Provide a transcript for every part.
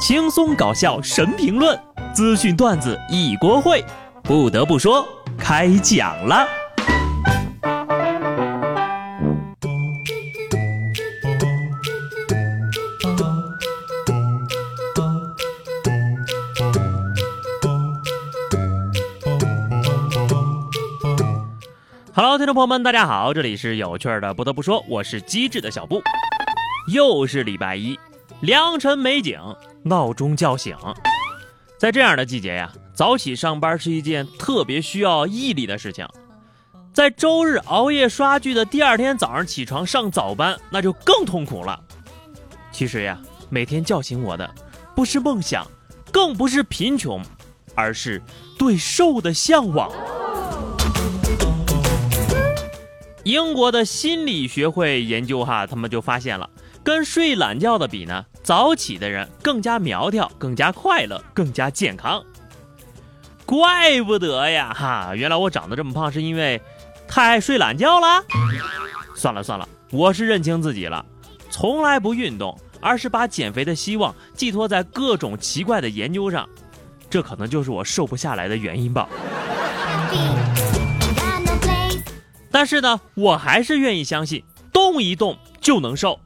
轻松搞笑神评论，资讯段子一锅烩。不得不说，开讲了。Hello，听众朋友们，大家好，这里是有趣的。不得不说，我是机智的小布，又是礼拜一，良辰美景，闹钟叫醒。在这样的季节呀，早起上班是一件特别需要毅力的事情。在周日熬夜刷剧的第二天早上起床上早班，那就更痛苦了。其实呀，每天叫醒我的，不是梦想，更不是贫穷，而是对瘦的向往。英国的心理学会研究哈，他们就发现了，跟睡懒觉的比呢，早起的人更加苗条、更加快乐、更加健康。怪不得呀 哈，原来我长得这么胖是因为太爱睡懒觉了。算了算了，我是认清自己了，从来不运动，而是把减肥的希望寄托在各种奇怪的研究上，这可能就是我瘦不下来的原因吧。但是呢，我还是愿意相信，动一动就能瘦。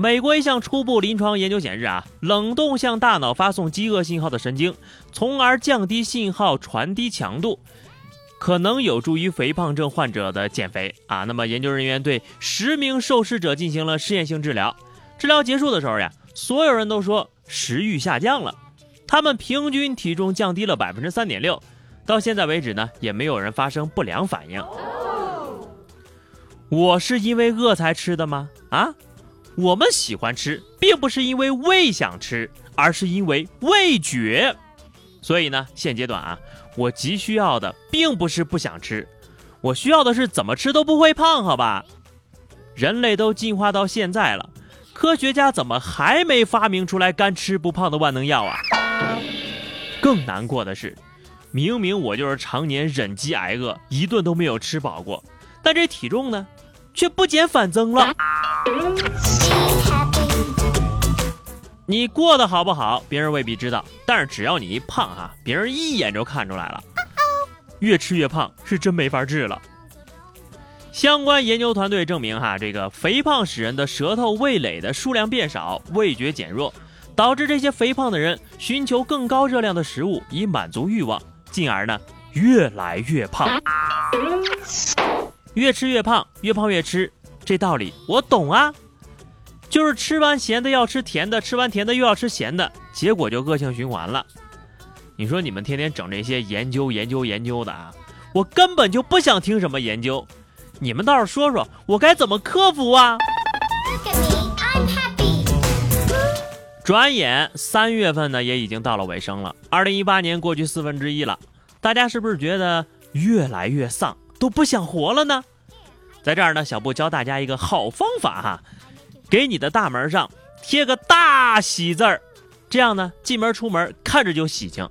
美国一项初步临床研究显示啊，冷冻向大脑发送饥饿信号的神经，从而降低信号传递强度，可能有助于肥胖症患者的减肥啊。那么研究人员对十名受试者进行了试验性治疗，治疗结束的时候呀，所有人都说食欲下降了，他们平均体重降低了百分之三点六。到现在为止呢，也没有人发生不良反应。我是因为饿才吃的吗？啊，我们喜欢吃，并不是因为胃想吃，而是因为味觉。所以呢，现阶段啊，我急需要的并不是不想吃，我需要的是怎么吃都不会胖，好吧？人类都进化到现在了，科学家怎么还没发明出来干吃不胖的万能药啊？更难过的是，明明我就是常年忍饥挨饿，一顿都没有吃饱过，但这体重呢？却不减反增了。你过得好不好，别人未必知道，但是只要你一胖哈，别人一眼就看出来了。越吃越胖是真没法治了。相关研究团队证明哈，这个肥胖使人的舌头、味蕾的数量变少，味觉减弱，导致这些肥胖的人寻求更高热量的食物以满足欲望，进而呢越来越胖。越吃越胖，越胖越吃，这道理我懂啊。就是吃完咸的要吃甜的，吃完甜的又要吃咸的，结果就恶性循环了。你说你们天天整这些研究研究研究的啊，我根本就不想听什么研究。你们倒是说说我该怎么克服啊？转眼三月份呢，也已经到了尾声了。二零一八年过去四分之一了，大家是不是觉得越来越丧？都不想活了呢，在这儿呢，小布教大家一个好方法哈，给你的大门上贴个大喜字儿，这样呢，进门出门看着就喜庆。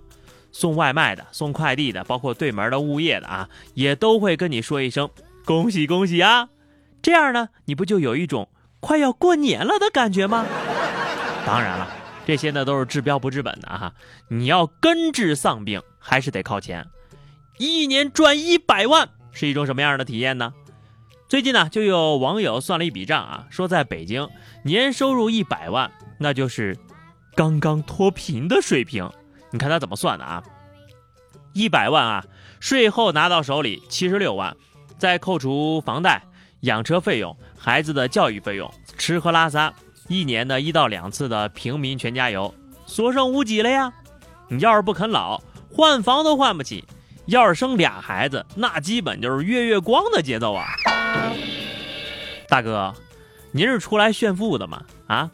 送外卖的、送快递的，包括对门的物业的啊，也都会跟你说一声恭喜恭喜啊，这样呢，你不就有一种快要过年了的感觉吗？当然了，这些呢都是治标不治本的哈，你要根治丧病，还是得靠钱，一年赚一百万。是一种什么样的体验呢？最近呢，就有网友算了一笔账啊，说在北京年收入一百万，那就是刚刚脱贫的水平。你看他怎么算的啊？一百万啊，税后拿到手里七十六万，再扣除房贷、养车费用、孩子的教育费用、吃喝拉撒，一年的一到两次的平民全家游，所剩无几了呀。你要是不啃老，换房都换不起。要是生俩孩子，那基本就是月月光的节奏啊！大哥，您是出来炫富的吗？啊，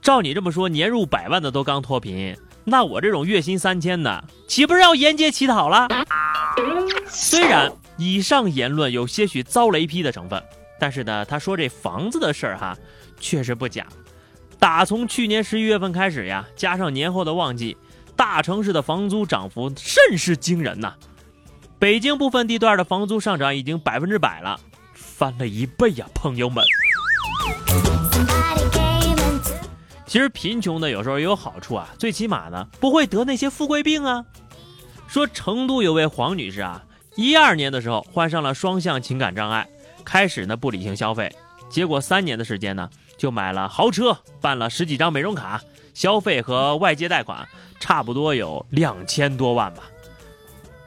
照你这么说，年入百万的都刚脱贫，那我这种月薪三千的，岂不是要沿街乞讨了？虽然以上言论有些许遭雷劈的成分，但是呢，他说这房子的事儿哈，确实不假。打从去年十一月份开始呀，加上年后的旺季，大城市的房租涨幅甚是惊人呐。北京部分地段的房租上涨已经百分之百了，翻了一倍呀，朋友们！其实贫穷呢有时候也有好处啊，最起码呢不会得那些富贵病啊。说成都有位黄女士啊，一二年的时候患上了双向情感障碍，开始呢不理性消费，结果三年的时间呢就买了豪车，办了十几张美容卡，消费和外借贷款差不多有两千多万吧。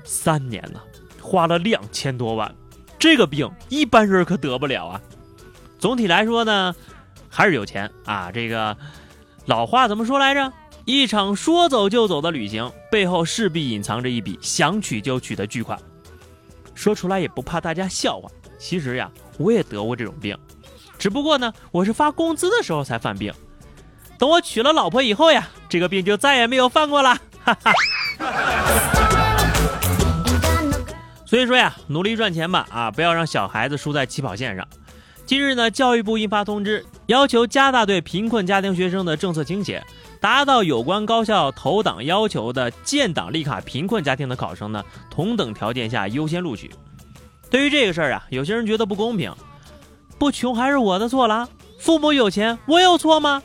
三年呢，花了两千多万，这个病一般人可得不了啊。总体来说呢，还是有钱啊，这个。老话怎么说来着？一场说走就走的旅行，背后势必隐藏着一笔想取就取的巨款。说出来也不怕大家笑话。其实呀，我也得过这种病，只不过呢，我是发工资的时候才犯病。等我娶了老婆以后呀，这个病就再也没有犯过了。哈哈。所以说呀，努力赚钱吧，啊，不要让小孩子输在起跑线上。近日呢，教育部印发通知，要求加大对贫困家庭学生的政策倾斜，达到有关高校投档要求的建档立卡贫困家庭的考生呢，同等条件下优先录取。对于这个事儿啊，有些人觉得不公平，不穷还是我的错了？父母有钱，我有错吗？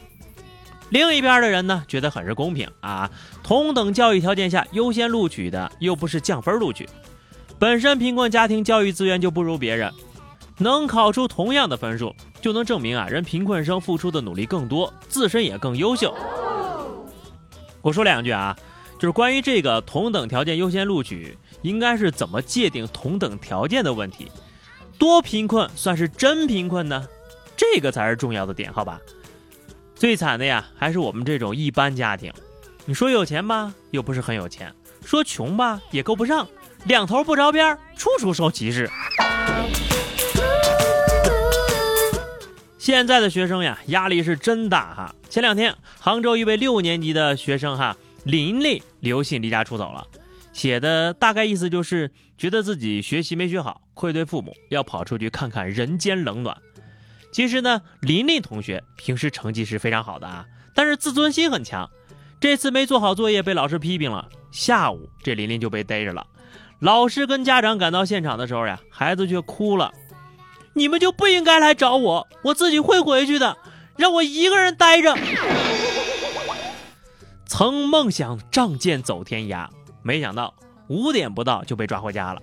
另一边的人呢，觉得很是公平啊，同等教育条件下优先录取的又不是降分录取，本身贫困家庭教育资源就不如别人。能考出同样的分数，就能证明啊，人贫困生付出的努力更多，自身也更优秀。我说两句啊，就是关于这个同等条件优先录取，应该是怎么界定同等条件的问题。多贫困算是真贫困呢？这个才是重要的点，好吧？最惨的呀，还是我们这种一般家庭。你说有钱吧，又不是很有钱；说穷吧，也够不上，两头不着边，处处受歧视。现在的学生呀，压力是真大哈。前两天，杭州一位六年级的学生哈林林留信离家出走了，写的大概意思就是觉得自己学习没学好，愧对父母，要跑出去看看人间冷暖。其实呢，林丽同学平时成绩是非常好的啊，但是自尊心很强。这次没做好作业被老师批评了，下午这琳琳就被逮着了。老师跟家长赶到现场的时候呀，孩子却哭了。你们就不应该来找我，我自己会回去的，让我一个人待着。曾梦想仗剑走天涯，没想到五点不到就被抓回家了。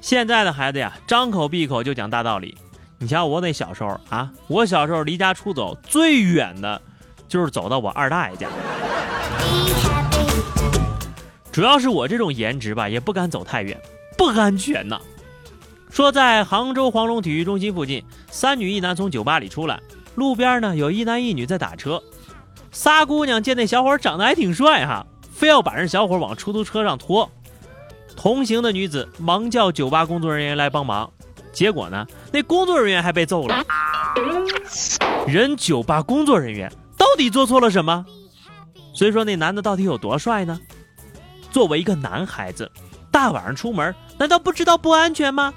现在的孩子呀，张口闭口就讲大道理。你瞧我那小时候啊，我小时候离家出走最远的，就是走到我二大爷家。主要是我这种颜值吧，也不敢走太远，不安全呐。说在杭州黄龙体育中心附近，三女一男从酒吧里出来，路边呢有一男一女在打车。仨姑娘见那小伙长得还挺帅哈，非要把人小伙往出租车上拖。同行的女子忙叫酒吧工作人员来帮忙，结果呢，那工作人员还被揍了。人酒吧工作人员到底做错了什么？所以说那男的到底有多帅呢？作为一个男孩子，大晚上出门难道不知道不安全吗？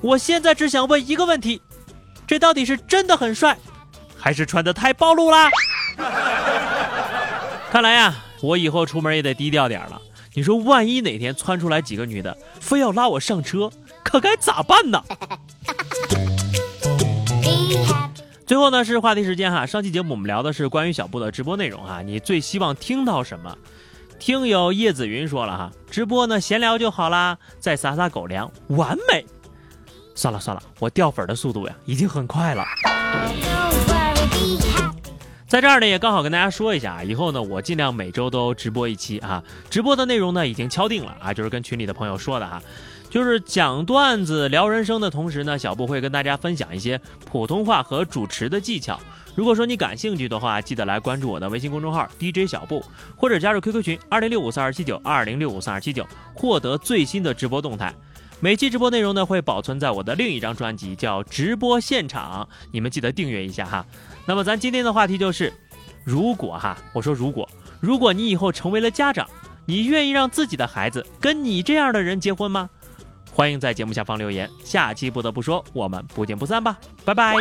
我现在只想问一个问题：这到底是真的很帅，还是穿的太暴露啦？看来呀，我以后出门也得低调点了。你说，万一哪天窜出来几个女的，非要拉我上车，可该咋办呢？最后呢，是话题时间哈。上期节目我们聊的是关于小布的直播内容哈，你最希望听到什么？听友叶子云说了哈，直播呢闲聊就好啦，再撒撒狗粮，完美。算了算了，我掉粉的速度呀，已经很快了。在这儿呢，也刚好跟大家说一下啊，以后呢，我尽量每周都直播一期啊。直播的内容呢，已经敲定了啊，就是跟群里的朋友说的哈，就是讲段子、聊人生的同时呢，小布会跟大家分享一些普通话和主持的技巧。如果说你感兴趣的话，记得来关注我的微信公众号 DJ 小布，或者加入 QQ 群二零六五三二七九二零六五三二七九，获得最新的直播动态。每期直播内容呢会保存在我的另一张专辑，叫《直播现场》，你们记得订阅一下哈。那么咱今天的话题就是，如果哈，我说如果，如果你以后成为了家长，你愿意让自己的孩子跟你这样的人结婚吗？欢迎在节目下方留言。下期不得不说，我们不见不散吧，拜拜。